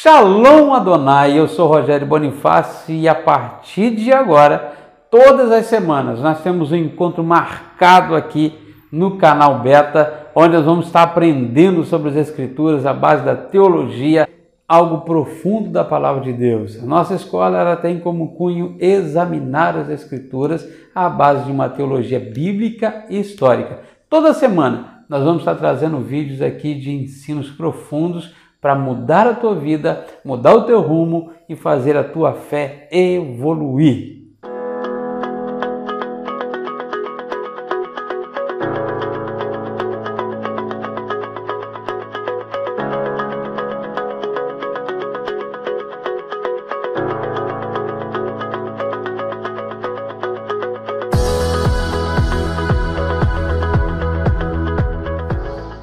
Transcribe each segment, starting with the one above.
Shalom Adonai, eu sou Rogério Bonifácio e a partir de agora, todas as semanas, nós temos um encontro marcado aqui no canal Beta, onde nós vamos estar aprendendo sobre as Escrituras, a base da teologia, algo profundo da palavra de Deus. A nossa escola ela tem como cunho examinar as Escrituras à base de uma teologia bíblica e histórica. Toda semana nós vamos estar trazendo vídeos aqui de ensinos profundos para mudar a tua vida, mudar o teu rumo e fazer a tua fé evoluir.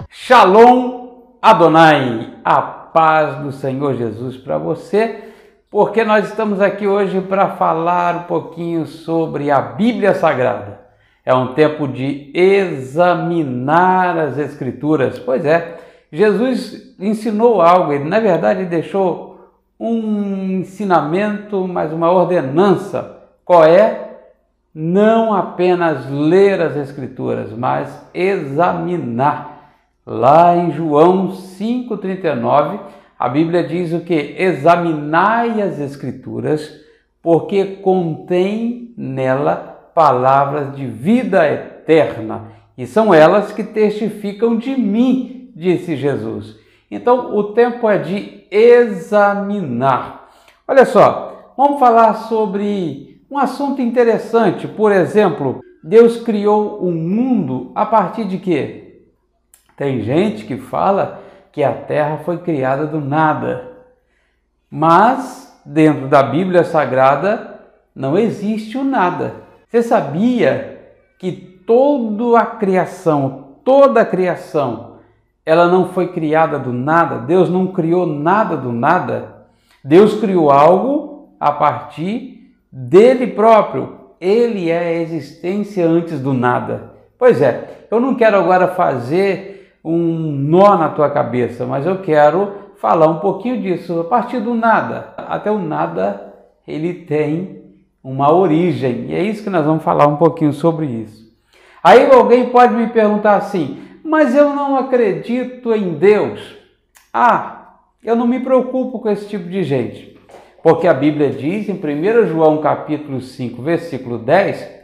Shalom Adonai, a paz do Senhor Jesus para você, porque nós estamos aqui hoje para falar um pouquinho sobre a Bíblia Sagrada. É um tempo de examinar as Escrituras. Pois é, Jesus ensinou algo, ele na verdade deixou um ensinamento, mas uma ordenança. Qual é? Não apenas ler as Escrituras, mas examinar Lá em João 5,39, a Bíblia diz o que? Examinai as Escrituras, porque contém nela palavras de vida eterna, e são elas que testificam de mim, disse Jesus. Então, o tempo é de examinar. Olha só, vamos falar sobre um assunto interessante. Por exemplo, Deus criou o um mundo a partir de quê? Tem gente que fala que a terra foi criada do nada, mas dentro da Bíblia Sagrada não existe o nada. Você sabia que toda a criação, toda a criação, ela não foi criada do nada? Deus não criou nada do nada. Deus criou algo a partir dele próprio. Ele é a existência antes do nada. Pois é, eu não quero agora fazer um nó na tua cabeça, mas eu quero falar um pouquinho disso. A partir do nada, até o nada, ele tem uma origem. E é isso que nós vamos falar um pouquinho sobre isso. Aí alguém pode me perguntar assim: mas eu não acredito em Deus. Ah, eu não me preocupo com esse tipo de gente. Porque a Bíblia diz em 1 João capítulo 5, versículo 10,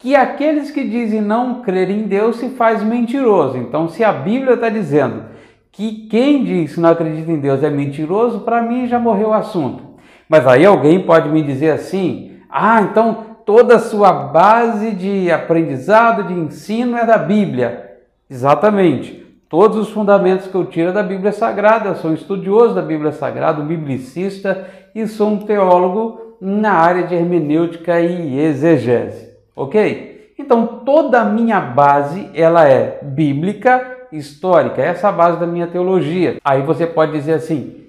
que aqueles que dizem não crer em Deus se faz mentiroso. Então, se a Bíblia está dizendo que quem diz que não acredita em Deus é mentiroso, para mim já morreu o assunto. Mas aí alguém pode me dizer assim: ah, então toda a sua base de aprendizado, de ensino é da Bíblia. Exatamente. Todos os fundamentos que eu tiro é da Bíblia Sagrada. Eu sou um estudioso da Bíblia Sagrada, um biblicista e sou um teólogo na área de hermenêutica e exegese ok? Então toda a minha base ela é bíblica, histórica, essa é a base da minha teologia. Aí você pode dizer assim,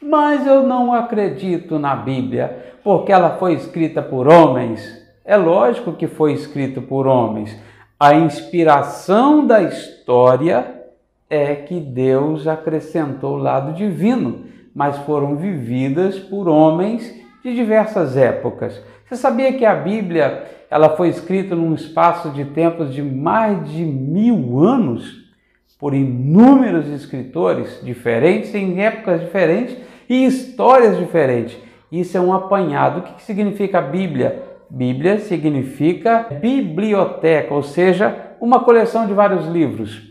mas eu não acredito na Bíblia porque ela foi escrita por homens. É lógico que foi escrita por homens. A inspiração da história é que Deus acrescentou o lado divino, mas foram vividas por homens de diversas épocas. Você sabia que a Bíblia ela foi escrita num espaço de tempos de mais de mil anos por inúmeros escritores diferentes, em épocas diferentes e histórias diferentes. Isso é um apanhado. O que significa Bíblia? Bíblia significa biblioteca, ou seja, uma coleção de vários livros.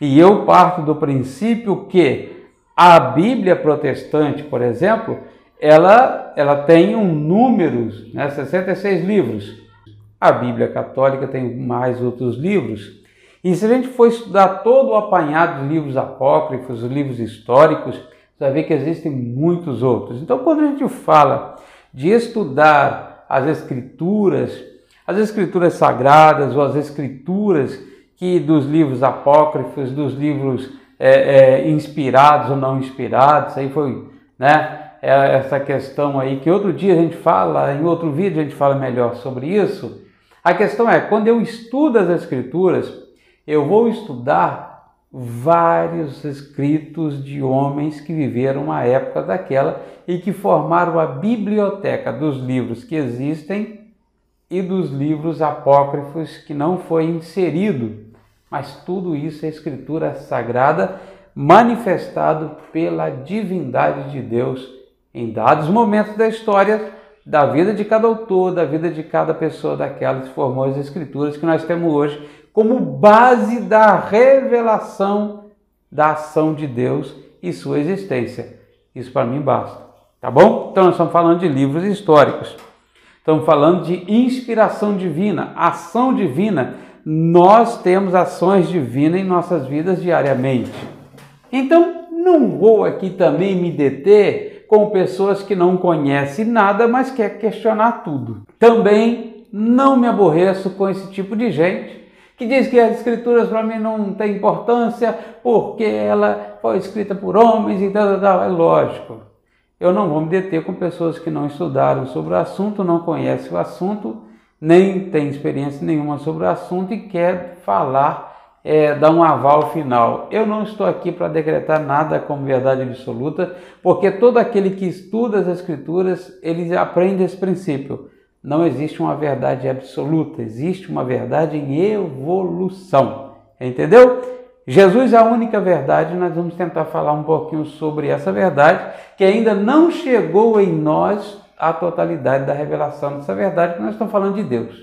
E eu parto do princípio que a Bíblia protestante, por exemplo, ela, ela tem um número, né, 66 livros. A Bíblia Católica tem mais outros livros. E se a gente for estudar todo o apanhado de livros apócrifos, livros históricos, você vai ver que existem muitos outros. Então, quando a gente fala de estudar as escrituras, as escrituras sagradas ou as escrituras que dos livros apócrifos, dos livros é, é, inspirados ou não inspirados, aí foi, né? É essa questão aí que outro dia a gente fala, em outro vídeo a gente fala melhor sobre isso. A questão é, quando eu estudo as Escrituras, eu vou estudar vários escritos de homens que viveram uma época daquela e que formaram a biblioteca dos livros que existem e dos livros apócrifos que não foi inserido. Mas tudo isso é escritura sagrada manifestado pela divindade de Deus em dados momentos da história da vida de cada autor, da vida de cada pessoa daquelas que formou as escrituras que nós temos hoje como base da revelação da ação de Deus e sua existência. Isso para mim basta. Tá bom? Então nós estamos falando de livros históricos. Estamos falando de inspiração divina, ação divina. Nós temos ações divinas em nossas vidas diariamente. Então, não vou aqui também me deter com pessoas que não conhecem nada, mas quer questionar tudo. Também não me aborreço com esse tipo de gente que diz que as escrituras para mim não têm importância porque ela foi escrita por homens e tal, tal, É lógico. Eu não vou me deter com pessoas que não estudaram sobre o assunto, não conhecem o assunto, nem têm experiência nenhuma sobre o assunto e quer falar é, dar um aval final. Eu não estou aqui para decretar nada como verdade absoluta, porque todo aquele que estuda as Escrituras, ele aprende esse princípio. Não existe uma verdade absoluta, existe uma verdade em evolução. Entendeu? Jesus é a única verdade, nós vamos tentar falar um pouquinho sobre essa verdade, que ainda não chegou em nós a totalidade da revelação dessa verdade, que nós estamos falando de Deus.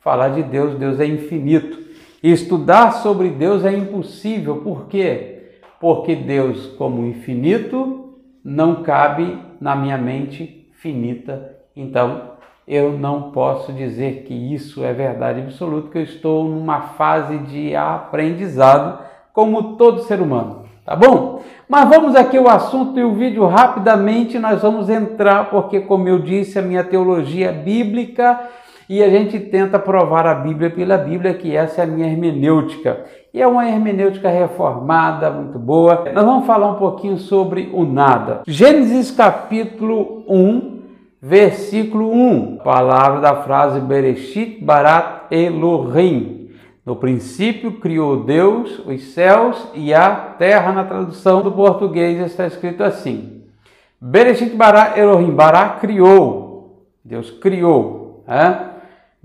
Falar de Deus, Deus é infinito. Estudar sobre Deus é impossível, por quê? Porque Deus, como infinito, não cabe na minha mente finita. Então, eu não posso dizer que isso é verdade absoluta, que eu estou numa fase de aprendizado, como todo ser humano. Tá bom? Mas vamos aqui ao assunto e o vídeo rapidamente nós vamos entrar, porque, como eu disse, a minha teologia bíblica e a gente tenta provar a Bíblia pela Bíblia, que essa é a minha hermenêutica. E é uma hermenêutica reformada, muito boa. Nós vamos falar um pouquinho sobre o nada. Gênesis capítulo 1, versículo 1. Palavra da frase Bereshit Barat Elohim. No princípio criou Deus os céus e a terra. Na tradução do português está escrito assim: Bereshit Barat Elohim. Bará criou. Deus criou. É?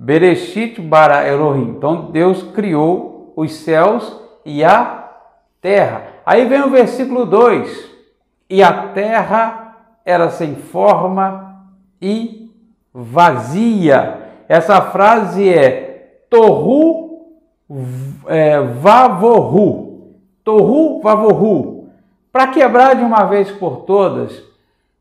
Bereshit bara Elohim. Então Deus criou os céus e a terra. Aí vem o versículo 2: E a terra era sem forma e vazia. Essa frase é Torru é, Vavorru. Torru Vavorru. Para quebrar de uma vez por todas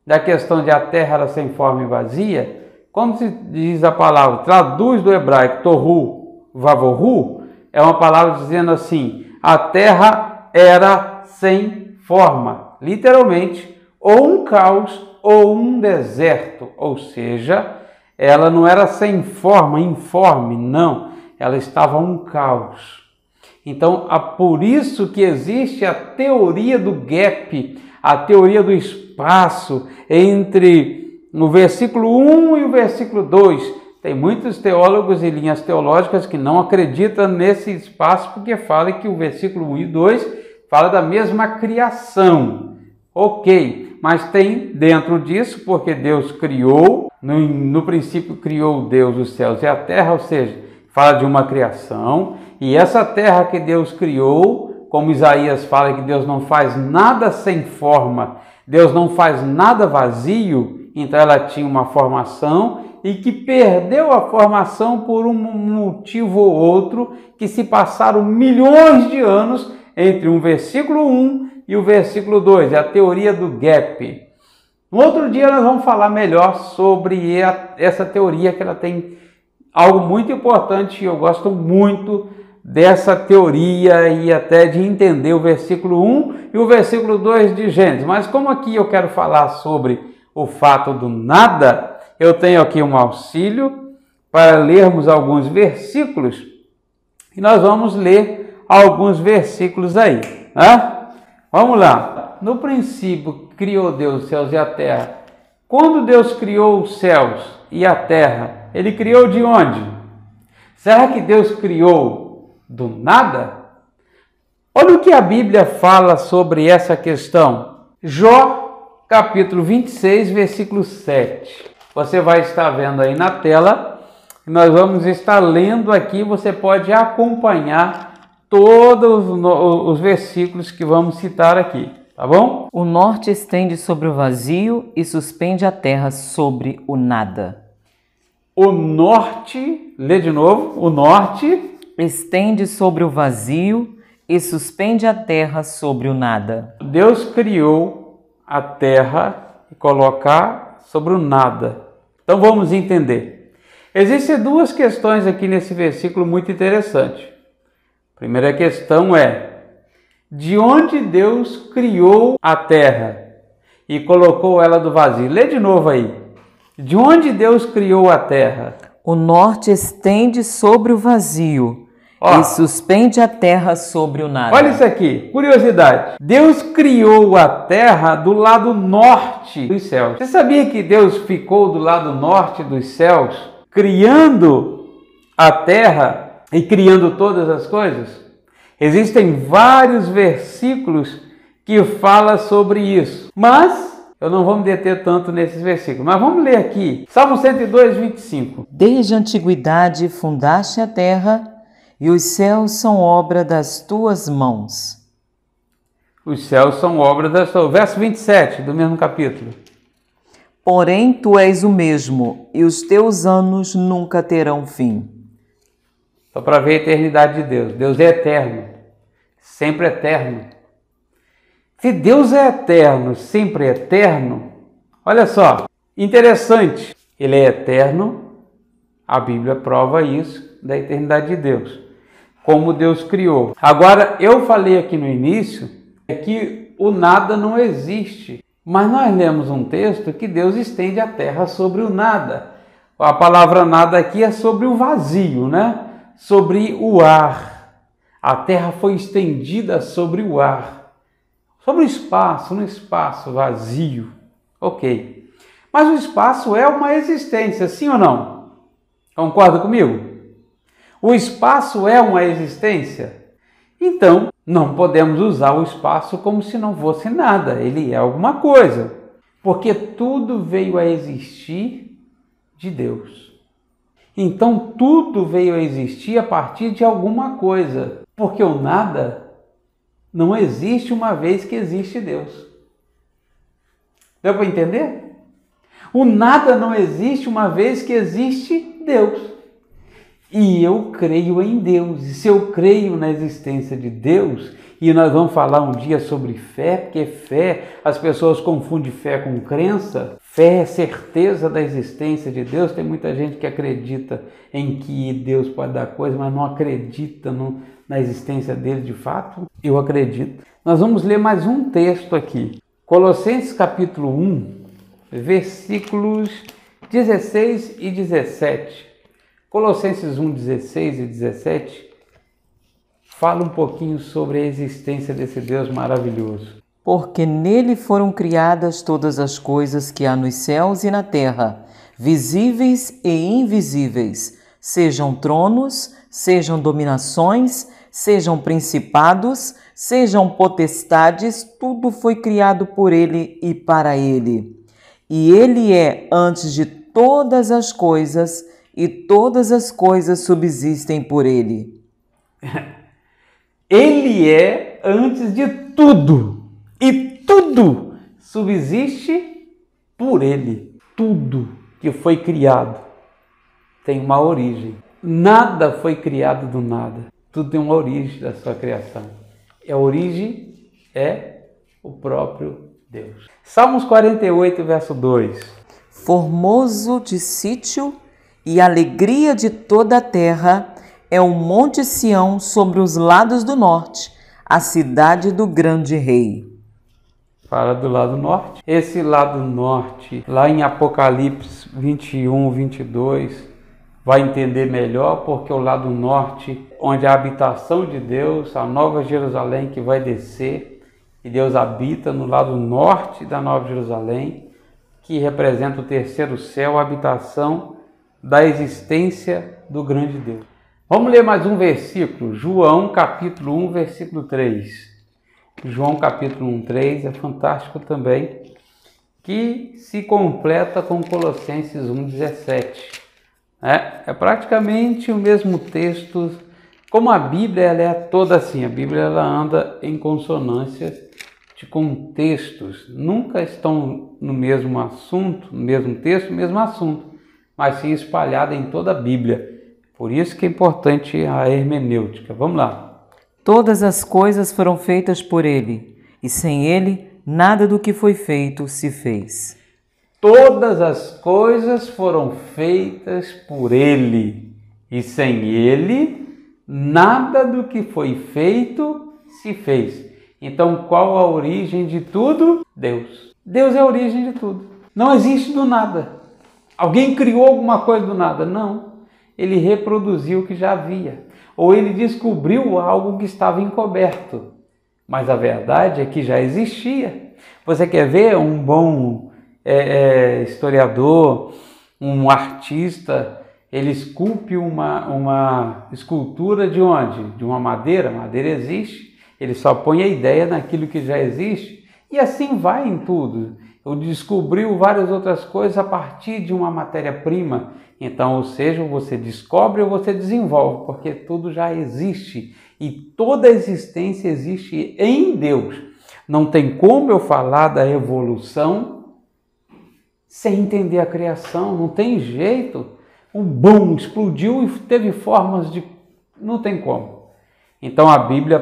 da questão de a terra era sem forma e vazia, quando se diz a palavra, traduz do hebraico tohu vavorhu, é uma palavra dizendo assim: a terra era sem forma, literalmente, ou um caos ou um deserto, ou seja, ela não era sem forma, informe, não, ela estava um caos. Então, é por isso que existe a teoria do gap, a teoria do espaço entre no versículo 1 e o versículo 2. Tem muitos teólogos e linhas teológicas que não acreditam nesse espaço porque fala que o versículo 1 e 2 fala da mesma criação. Ok, mas tem dentro disso, porque Deus criou, no, no princípio criou Deus os céus e a terra, ou seja, fala de uma criação, e essa terra que Deus criou, como Isaías fala que Deus não faz nada sem forma, Deus não faz nada vazio, então ela tinha uma formação e que perdeu a formação por um motivo ou outro, que se passaram milhões de anos entre um versículo 1 e o versículo 2, é a teoria do gap. No outro dia nós vamos falar melhor sobre essa teoria que ela tem algo muito importante e eu gosto muito dessa teoria e até de entender o versículo 1 e o versículo 2 de Gênesis. Mas como aqui eu quero falar sobre o fato do nada, eu tenho aqui um auxílio para lermos alguns versículos e nós vamos ler alguns versículos aí. Né? Vamos lá. No princípio criou Deus os céus e a terra. Quando Deus criou os céus e a terra, ele criou de onde? Será que Deus criou do nada? Olha o que a Bíblia fala sobre essa questão. Jó, capítulo 26, versículo 7. Você vai estar vendo aí na tela. Nós vamos estar lendo aqui, você pode acompanhar todos os versículos que vamos citar aqui, tá bom? O norte estende sobre o vazio e suspende a terra sobre o nada. O norte, lê de novo, o norte estende sobre o vazio e suspende a terra sobre o nada. Deus criou a terra e colocar sobre o nada. Então vamos entender. Existem duas questões aqui nesse versículo muito interessante. A primeira questão é: de onde Deus criou a terra e colocou ela do vazio? Lê de novo aí. De onde Deus criou a terra? O norte estende sobre o vazio Ó, e suspende a terra sobre o nada. Olha isso aqui, curiosidade. Deus criou a terra do lado norte dos céus. Você sabia que Deus ficou do lado norte dos céus, criando a terra e criando todas as coisas? Existem vários versículos que falam sobre isso. Mas eu não vou me deter tanto nesses versículos, mas vamos ler aqui. Salmo 102, 25. Desde a antiguidade fundaste a terra e os céus são obra das tuas mãos. Os céus são obra das tuas Verso 27 do mesmo capítulo. Porém, tu és o mesmo, e os teus anos nunca terão fim. Só para ver a eternidade de Deus. Deus é eterno, sempre eterno. Se Deus é eterno, sempre eterno, olha só, interessante, Ele é eterno, a Bíblia prova isso da eternidade de Deus como Deus criou. Agora, eu falei aqui no início é que o nada não existe, mas nós lemos um texto que Deus estende a terra sobre o nada. A palavra nada aqui é sobre o vazio, né? Sobre o ar. A terra foi estendida sobre o ar, sobre o espaço, no espaço vazio. Ok. Mas o espaço é uma existência, sim ou não? Concorda comigo? O espaço é uma existência? Então, não podemos usar o espaço como se não fosse nada, ele é alguma coisa, porque tudo veio a existir de Deus. Então, tudo veio a existir a partir de alguma coisa, porque o nada não existe uma vez que existe Deus. Deu para entender? O nada não existe uma vez que existe Deus. E eu creio em Deus. E se eu creio na existência de Deus, e nós vamos falar um dia sobre fé, porque fé, as pessoas confundem fé com crença. Fé é certeza da existência de Deus. Tem muita gente que acredita em que Deus pode dar coisa, mas não acredita no, na existência dele de fato. Eu acredito. Nós vamos ler mais um texto aqui. Colossenses capítulo 1, versículos 16 e 17. Colossenses 1, 16 e 17 fala um pouquinho sobre a existência desse Deus maravilhoso. Porque nele foram criadas todas as coisas que há nos céus e na terra, visíveis e invisíveis, sejam tronos, sejam dominações, sejam principados, sejam potestades, tudo foi criado por ele e para ele. E ele é antes de todas as coisas, e todas as coisas subsistem por ele. Ele é antes de tudo, e tudo subsiste por ele. Tudo que foi criado tem uma origem. Nada foi criado do nada. Tudo tem uma origem da sua criação. E a origem é o próprio Deus. Salmos 48, verso 2. Formoso de sítio e a alegria de toda a terra é o Monte Sião sobre os lados do norte, a cidade do grande rei. Fala do lado norte. Esse lado norte, lá em Apocalipse 21, 22, vai entender melhor porque o lado norte, onde a habitação de Deus, a Nova Jerusalém que vai descer, e Deus habita no lado norte da Nova Jerusalém, que representa o terceiro céu, a habitação da existência do grande Deus. Vamos ler mais um versículo, João capítulo 1, versículo 3. João capítulo 1, 3 é fantástico também, que se completa com Colossenses 1, 17. É, é praticamente o mesmo texto, como a Bíblia ela é toda assim, a Bíblia ela anda em consonância de contextos, nunca estão no mesmo assunto, no mesmo texto, no mesmo assunto, mas sim espalhada em toda a Bíblia. Por isso que é importante a hermenêutica. Vamos lá. Todas as coisas foram feitas por ele, e sem ele nada do que foi feito se fez. Todas as coisas foram feitas por ele, e sem ele nada do que foi feito se fez. Então, qual a origem de tudo? Deus. Deus é a origem de tudo. Não existe do nada. Alguém criou alguma coisa do nada? Não ele reproduziu o que já havia, ou ele descobriu algo que estava encoberto. Mas a verdade é que já existia. Você quer ver um bom é, é, historiador, um artista, ele esculpe uma, uma escultura de onde? De uma madeira. Madeira existe. Ele só põe a ideia naquilo que já existe. E assim vai em tudo. Ele descobriu várias outras coisas a partir de uma matéria-prima então, ou seja, você descobre ou você desenvolve, porque tudo já existe e toda existência existe em Deus. Não tem como eu falar da evolução sem entender a criação, não tem jeito. O bom explodiu e teve formas de. Não tem como. Então a Bíblia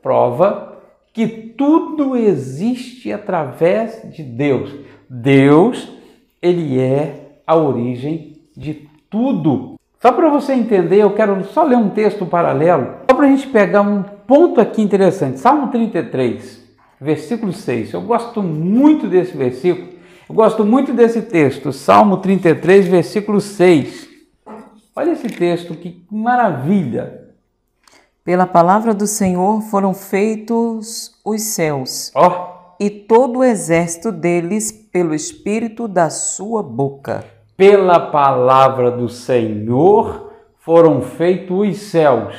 prova que tudo existe através de Deus. Deus, ele é a origem de tudo. Só para você entender, eu quero só ler um texto paralelo, só para a gente pegar um ponto aqui interessante. Salmo 33, versículo 6. Eu gosto muito desse versículo, eu gosto muito desse texto. Salmo 33, versículo 6. Olha esse texto, que maravilha! Pela palavra do Senhor foram feitos os céus, oh. e todo o exército deles pelo espírito da sua boca pela palavra do Senhor foram feitos os céus,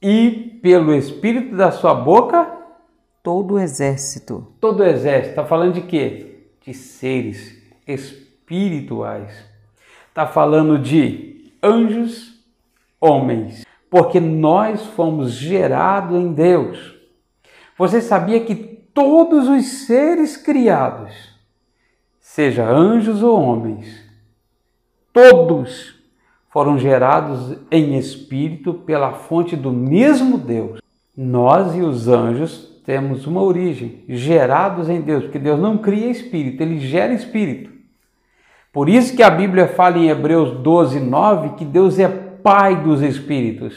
e pelo Espírito da sua boca, todo o exército. Todo o exército. Está falando de quê? De seres espirituais. Está falando de anjos, homens. Porque nós fomos gerados em Deus. Você sabia que todos os seres criados seja anjos ou homens, todos foram gerados em espírito pela fonte do mesmo Deus. Nós e os anjos temos uma origem, gerados em Deus, porque Deus não cria espírito, ele gera espírito. Por isso que a Bíblia fala em Hebreus 12, 9 que Deus é pai dos espíritos.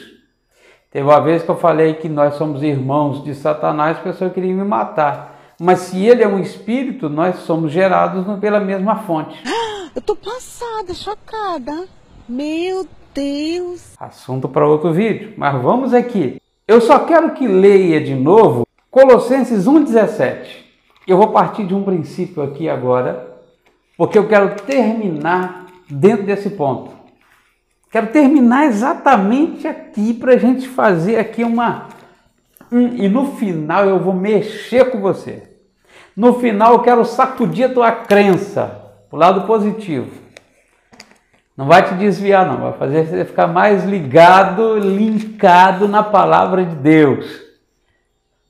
Teve uma vez que eu falei que nós somos irmãos de Satanás, a pessoa queria me matar. Mas se ele é um espírito, nós somos gerados pela mesma fonte. Eu tô passada, chocada. Meu Deus. Assunto para outro vídeo, mas vamos aqui. Eu só quero que leia de novo Colossenses 1:17. Eu vou partir de um princípio aqui agora, porque eu quero terminar dentro desse ponto. Quero terminar exatamente aqui para a gente fazer aqui uma. e no final eu vou mexer com você. No final, eu quero sacudir a tua crença o lado positivo. Não vai te desviar, não. Vai fazer você ficar mais ligado, linkado na palavra de Deus.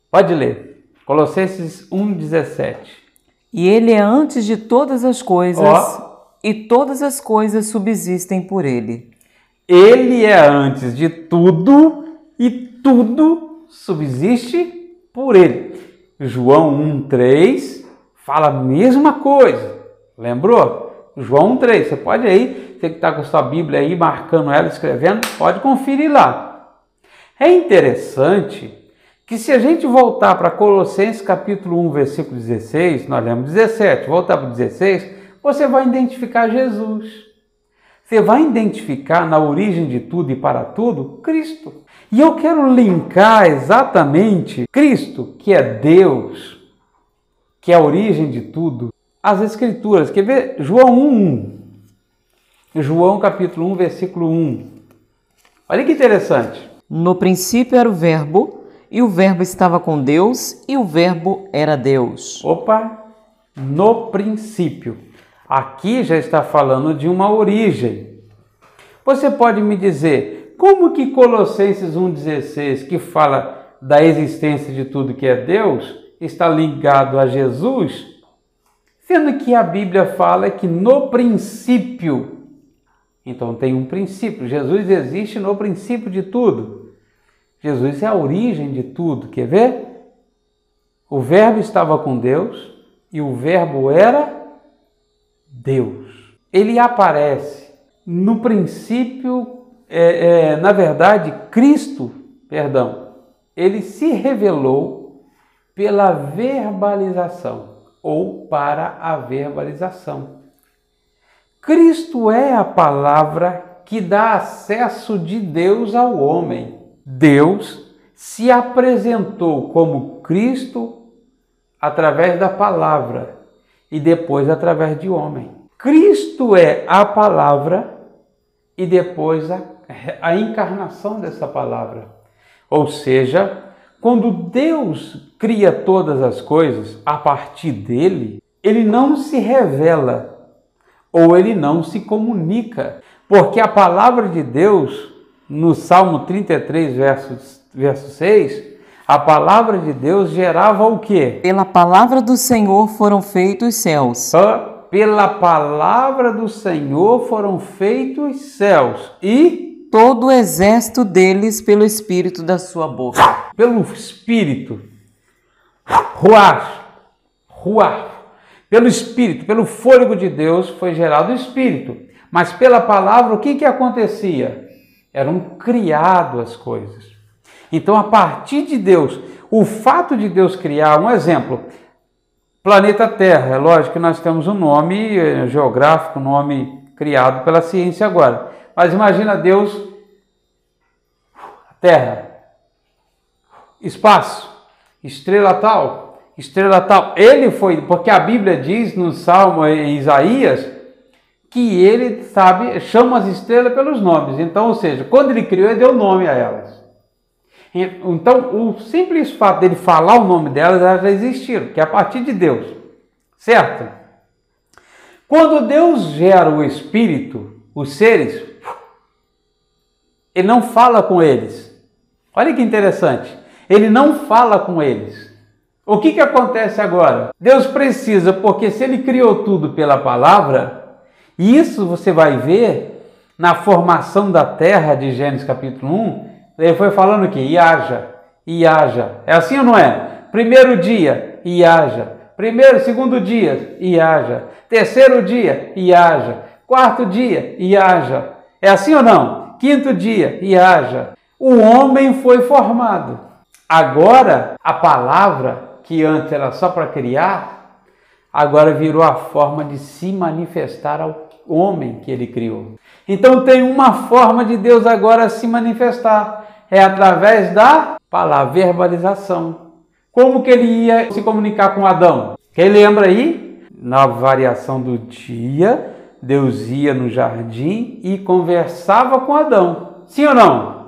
Pode ler. Colossenses 1,17. E ele é antes de todas as coisas, oh. e todas as coisas subsistem por ele. Ele é antes de tudo, e tudo subsiste por ele. João 1,3 fala a mesma coisa. Lembrou? João 1,3. Você pode aí, você que está com sua Bíblia aí, marcando ela, escrevendo, pode conferir lá. É interessante que se a gente voltar para Colossenses capítulo 1, versículo 16, nós lemos 17, voltar para 16, você vai identificar Jesus. Você vai identificar na origem de tudo e para tudo Cristo. E eu quero linkar exatamente Cristo, que é Deus, que é a origem de tudo, às Escrituras. Quer ver? João 1. João capítulo 1, versículo 1. Olha que interessante. No princípio era o Verbo, e o Verbo estava com Deus, e o Verbo era Deus. Opa, no princípio. Aqui já está falando de uma origem. Você pode me dizer como que Colossenses 1,16, que fala da existência de tudo que é Deus, está ligado a Jesus? Sendo que a Bíblia fala que no princípio, então tem um princípio, Jesus existe no princípio de tudo. Jesus é a origem de tudo, quer ver? O Verbo estava com Deus e o Verbo era Deus. Ele aparece no princípio, é, é, na verdade, Cristo, perdão, ele se revelou pela verbalização ou para a verbalização. Cristo é a palavra que dá acesso de Deus ao homem. Deus se apresentou como Cristo através da palavra e depois através de homem. Cristo é a palavra e depois a, a encarnação dessa palavra. Ou seja, quando Deus cria todas as coisas a partir dele, ele não se revela ou ele não se comunica, porque a palavra de Deus, no Salmo 33, verso, verso 6, a palavra de Deus gerava o quê? Pela palavra do Senhor foram feitos os céus. Pela palavra do Senhor foram feitos os céus e todo o exército deles pelo espírito da sua boca. Pelo espírito. Ruach. Ruach. Pelo espírito, pelo fôlego de Deus foi gerado o espírito. Mas pela palavra, o que, que acontecia? Eram criado as coisas. Então, a partir de Deus, o fato de Deus criar, um exemplo, planeta Terra, é lógico que nós temos um nome eh, geográfico, um nome criado pela ciência agora. Mas imagina Deus, terra, espaço, estrela tal, estrela tal. Ele foi, porque a Bíblia diz no Salmo em Isaías que ele sabe, chama as estrelas pelos nomes. Então, ou seja, quando ele criou, ele deu nome a elas. Então, o simples fato dele falar o nome delas, elas já existiram, que é a partir de Deus. Certo? Quando Deus gera o espírito, os seres, ele não fala com eles. Olha que interessante. Ele não fala com eles. O que, que acontece agora? Deus precisa, porque se ele criou tudo pela palavra, isso você vai ver na formação da terra de Gênesis capítulo 1, ele foi falando que iaja, iaja. É assim ou não é? Primeiro dia, iaja. Primeiro, segundo dia, iaja. Terceiro dia, iaja. Quarto dia, iaja. É assim ou não? Quinto dia, e haja. O homem foi formado. Agora, a palavra, que antes era só para criar, agora virou a forma de se manifestar ao homem que ele criou. Então tem uma forma de Deus agora se manifestar, é através da palavra, verbalização. Como que ele ia se comunicar com Adão? Quem lembra aí? Na variação do dia, Deus ia no jardim e conversava com Adão. Sim ou não?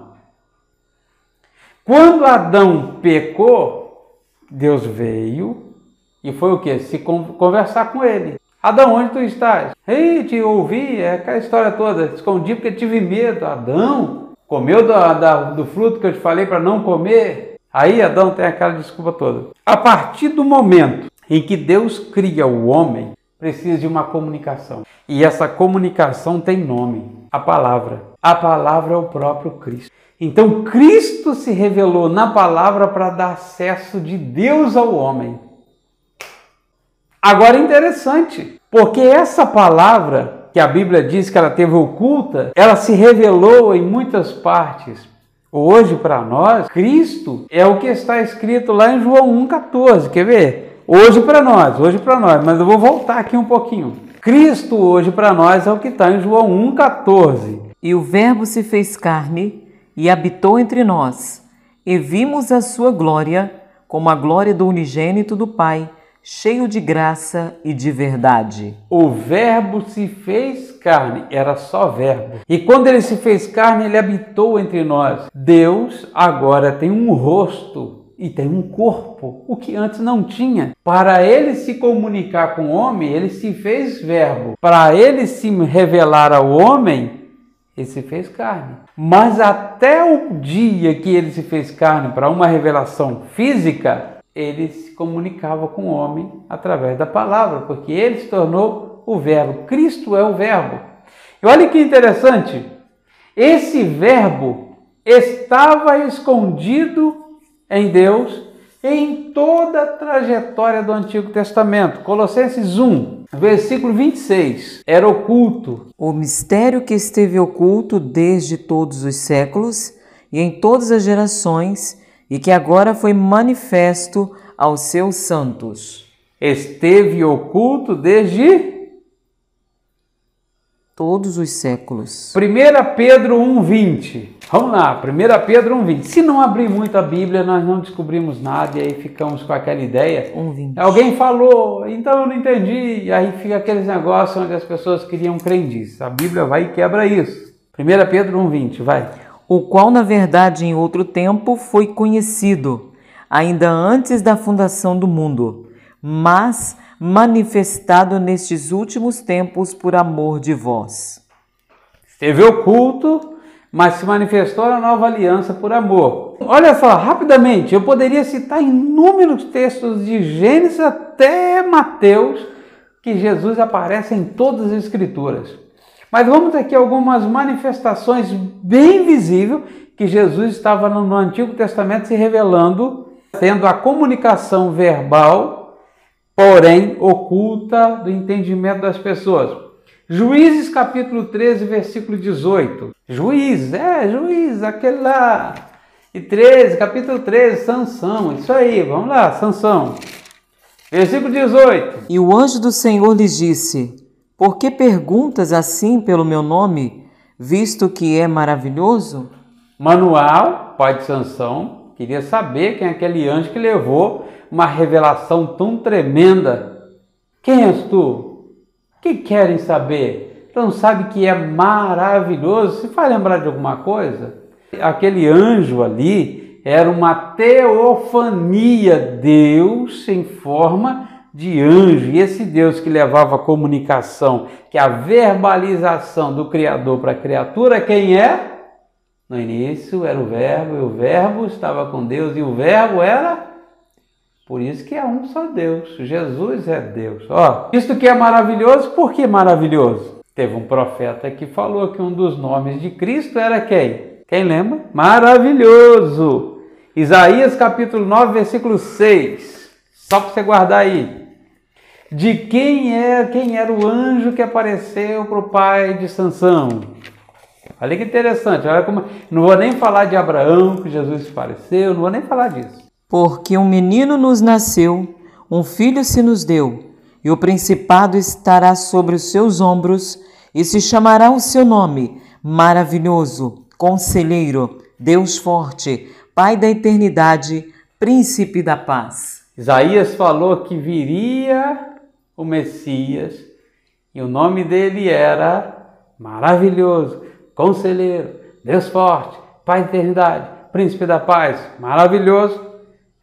Quando Adão pecou, Deus veio e foi o que? Se conversar com ele. Adão, onde tu estás? Ei, te ouvi, é aquela história toda. Escondi porque tive medo. Adão, comeu do, do fruto que eu te falei para não comer? Aí Adão tem aquela desculpa toda. A partir do momento em que Deus cria o homem, precisa de uma comunicação. E essa comunicação tem nome: a palavra. A palavra é o próprio Cristo. Então Cristo se revelou na palavra para dar acesso de Deus ao homem. Agora interessante, porque essa palavra que a Bíblia diz que ela teve oculta, ela se revelou em muitas partes. Hoje para nós, Cristo é o que está escrito lá em João 1:14. Quer ver? Hoje para nós, hoje para nós, mas eu vou voltar aqui um pouquinho. Cristo hoje para nós é o que está em João 1,14. E o Verbo se fez carne e habitou entre nós, e vimos a sua glória como a glória do unigênito do Pai, cheio de graça e de verdade. O Verbo se fez carne, era só Verbo. E quando ele se fez carne, ele habitou entre nós. Deus agora tem um rosto e tem um corpo, o que antes não tinha. Para ele se comunicar com o homem, ele se fez Verbo. Para ele se revelar ao homem, ele se fez carne. Mas até o dia que ele se fez carne para uma revelação física, ele se comunicava com o homem através da palavra, porque ele se tornou o Verbo. Cristo é o Verbo. E olha que interessante, esse Verbo estava escondido em Deus em toda a trajetória do Antigo Testamento. Colossenses 1, versículo 26. Era oculto. O mistério que esteve oculto desde todos os séculos e em todas as gerações e que agora foi manifesto aos seus santos. Esteve oculto desde todos os séculos. 1 Pedro 1,20. Vamos lá, 1 Pedro 1,20. Se não abrir muito a Bíblia, nós não descobrimos nada e aí ficamos com aquela ideia. 1,20. Alguém falou, então eu não entendi. E aí fica aqueles negócios onde as pessoas queriam crendices. A Bíblia vai e quebra isso. 1 Pedro 1,20, vai o qual, na verdade, em outro tempo foi conhecido, ainda antes da fundação do mundo, mas manifestado nestes últimos tempos por amor de vós. Esteve oculto, mas se manifestou na nova aliança por amor. Olha só, rapidamente, eu poderia citar inúmeros textos de Gênesis até Mateus que Jesus aparece em todas as Escrituras. Mas vamos aqui algumas manifestações bem visíveis que Jesus estava no Antigo Testamento se revelando, tendo a comunicação verbal, porém oculta do entendimento das pessoas. Juízes capítulo 13, versículo 18. Juízes, é, juiz, aquele lá. E 13, capítulo 13, Sansão. Isso aí, vamos lá, Sansão. Versículo 18. E o anjo do Senhor lhes disse: por que perguntas assim pelo meu nome, visto que é maravilhoso? Manuel, pai de Sansão, queria saber quem é aquele anjo que levou uma revelação tão tremenda. Quem és tu? Que querem saber? Não sabe que é maravilhoso? Se faz lembrar de alguma coisa? Aquele anjo ali era uma teofania, Deus em forma de anjo. E esse Deus que levava a comunicação, que a verbalização do Criador para a criatura, quem é? No início era o Verbo, e o Verbo estava com Deus, e o Verbo era. Por isso que é um só Deus. Jesus é Deus. Ó, isto que é maravilhoso, por que maravilhoso? Teve um profeta que falou que um dos nomes de Cristo era quem? Quem lembra? Maravilhoso. Isaías capítulo 9, versículo 6. Só para você guardar aí de quem é quem era o anjo que apareceu para o pai de Sansão. Olha que interessante, olha como não vou nem falar de Abraão que Jesus apareceu, não vou nem falar disso. Porque um menino nos nasceu, um filho se nos deu, e o principado estará sobre os seus ombros, e se chamará o seu nome, maravilhoso, conselheiro, Deus forte, Pai da eternidade, príncipe da paz. Isaías falou que viria o Messias, e o nome dele era Maravilhoso, Conselheiro, Deus Forte, Pai da Eternidade, Príncipe da Paz, maravilhoso.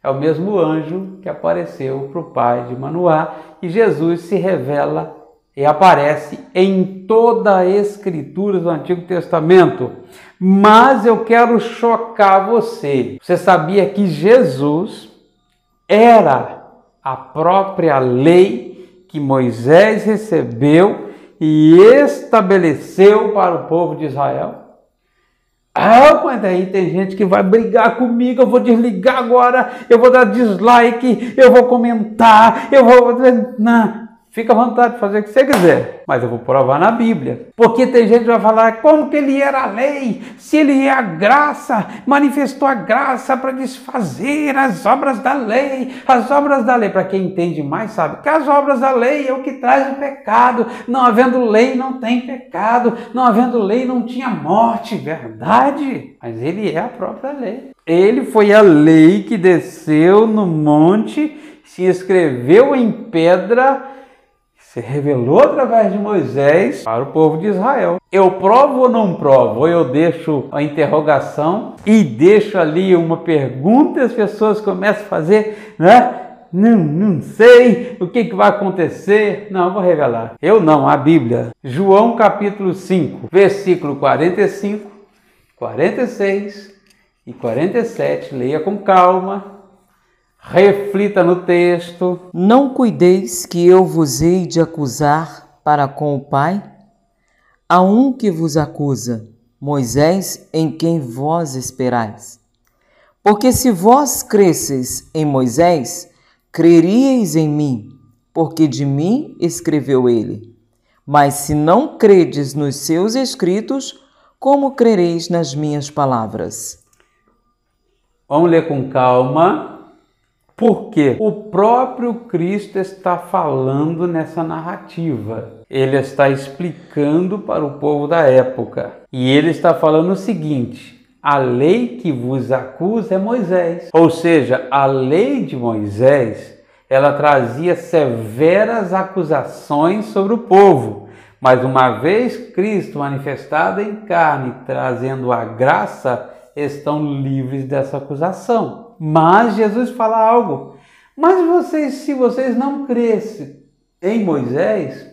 É o mesmo anjo que apareceu para o pai de Manoá e Jesus se revela e aparece em toda a Escritura do Antigo Testamento. Mas eu quero chocar você. Você sabia que Jesus era a própria lei que Moisés recebeu e estabeleceu para o povo de Israel. Ah, mas aí tem gente que vai brigar comigo, eu vou desligar agora, eu vou dar dislike, eu vou comentar, eu vou. Não. Fica à vontade de fazer o que você quiser, mas eu vou provar na Bíblia. Porque tem gente que vai falar como que ele era a lei, se ele é a graça, manifestou a graça para desfazer as obras da lei. As obras da lei, para quem entende mais, sabe que as obras da lei é o que traz o pecado. Não havendo lei, não tem pecado. Não havendo lei, não tinha morte. Verdade. Mas ele é a própria lei. Ele foi a lei que desceu no monte se escreveu em pedra, se revelou através de Moisés para o povo de Israel. Eu provo ou não provo? Ou eu deixo a interrogação e deixo ali uma pergunta e as pessoas começam a fazer, né? Não, não sei o que, que vai acontecer. Não, vou revelar. Eu não, a Bíblia. João capítulo 5, versículo 45, 46 e 47. Leia com calma. Reflita no texto. Não cuideis que eu vos hei de acusar para com o Pai? Há um que vos acusa, Moisés, em quem vós esperais. Porque se vós cresces em Moisés, creríeis em mim, porque de mim escreveu ele. Mas se não credes nos seus escritos, como crereis nas minhas palavras? Vamos ler com calma, porque o próprio Cristo está falando nessa narrativa. Ele está explicando para o povo da época. E ele está falando o seguinte: a lei que vos acusa é Moisés. Ou seja, a lei de Moisés, ela trazia severas acusações sobre o povo. Mas uma vez Cristo manifestado em carne, trazendo a graça, estão livres dessa acusação. Mas Jesus fala algo. Mas vocês, se vocês não crescem em Moisés,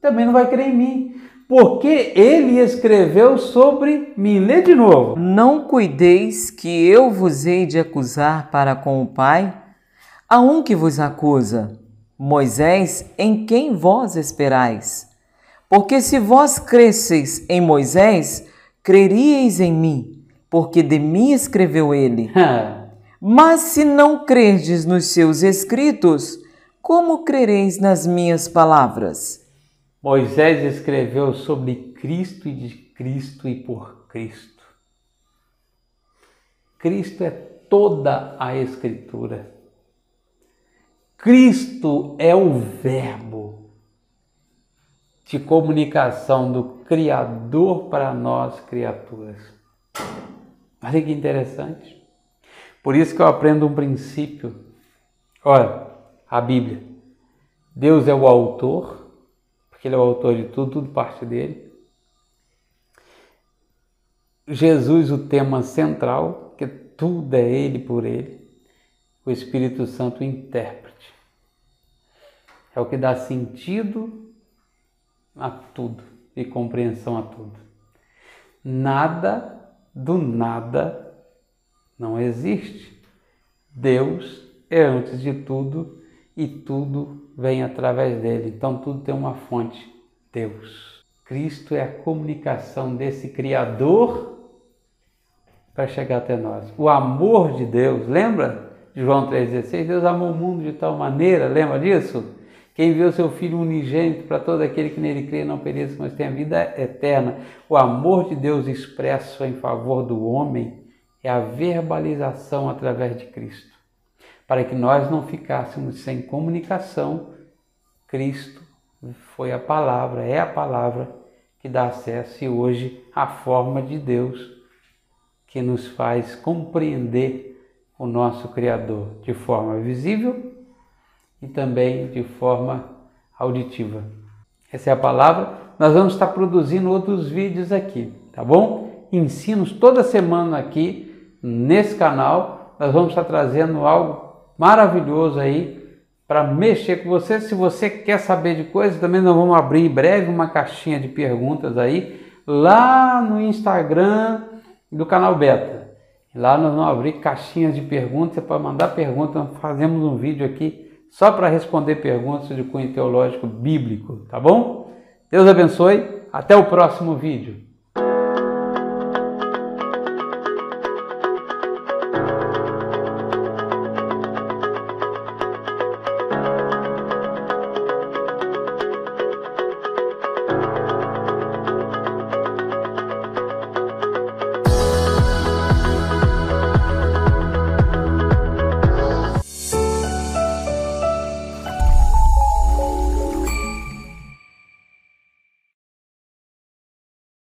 também não vai crer em mim porque ele escreveu sobre mim. Lê de novo. Não cuideis que eu vos hei de acusar para com o Pai? Há um que vos acusa, Moisés, em quem vós esperais. Porque se vós cresceis em Moisés, creríeis em mim, porque de mim escreveu ele. Mas se não crerdes nos seus escritos, como crereis nas minhas palavras? Moisés escreveu sobre Cristo e de Cristo e por Cristo. Cristo é toda a Escritura. Cristo é o Verbo de comunicação do Criador para nós, criaturas. Olha que interessante. Por isso que eu aprendo um princípio. Olha, a Bíblia. Deus é o autor, porque ele é o autor de tudo, tudo parte dele. Jesus, o tema central, que tudo é ele por ele. O Espírito Santo, o intérprete. É o que dá sentido a tudo e compreensão a tudo. Nada do nada não existe. Deus é antes de tudo e tudo vem através dele. Então tudo tem uma fonte, Deus. Cristo é a comunicação desse Criador para chegar até nós. O amor de Deus, lembra João 3,16? Deus amou o mundo de tal maneira, lembra disso? Que enviou seu Filho unigênito para todo aquele que nele crê não pereça, mas tenha vida eterna. O amor de Deus expresso em favor do homem é a verbalização através de Cristo para que nós não ficássemos sem comunicação, Cristo foi a palavra, é a palavra que dá acesso e hoje a forma de Deus que nos faz compreender o nosso Criador de forma visível e também de forma auditiva. Essa é a palavra. Nós vamos estar produzindo outros vídeos aqui, tá bom? Ensinos toda semana aqui nesse canal. Nós vamos estar trazendo algo maravilhoso aí para mexer com você. Se você quer saber de coisas, também nós vamos abrir em breve uma caixinha de perguntas aí lá no Instagram do canal Beta. Lá nós vamos abrir caixinhas de perguntas, pode mandar perguntas, fazemos um vídeo aqui só para responder perguntas de cunho teológico bíblico, tá bom? Deus abençoe, até o próximo vídeo.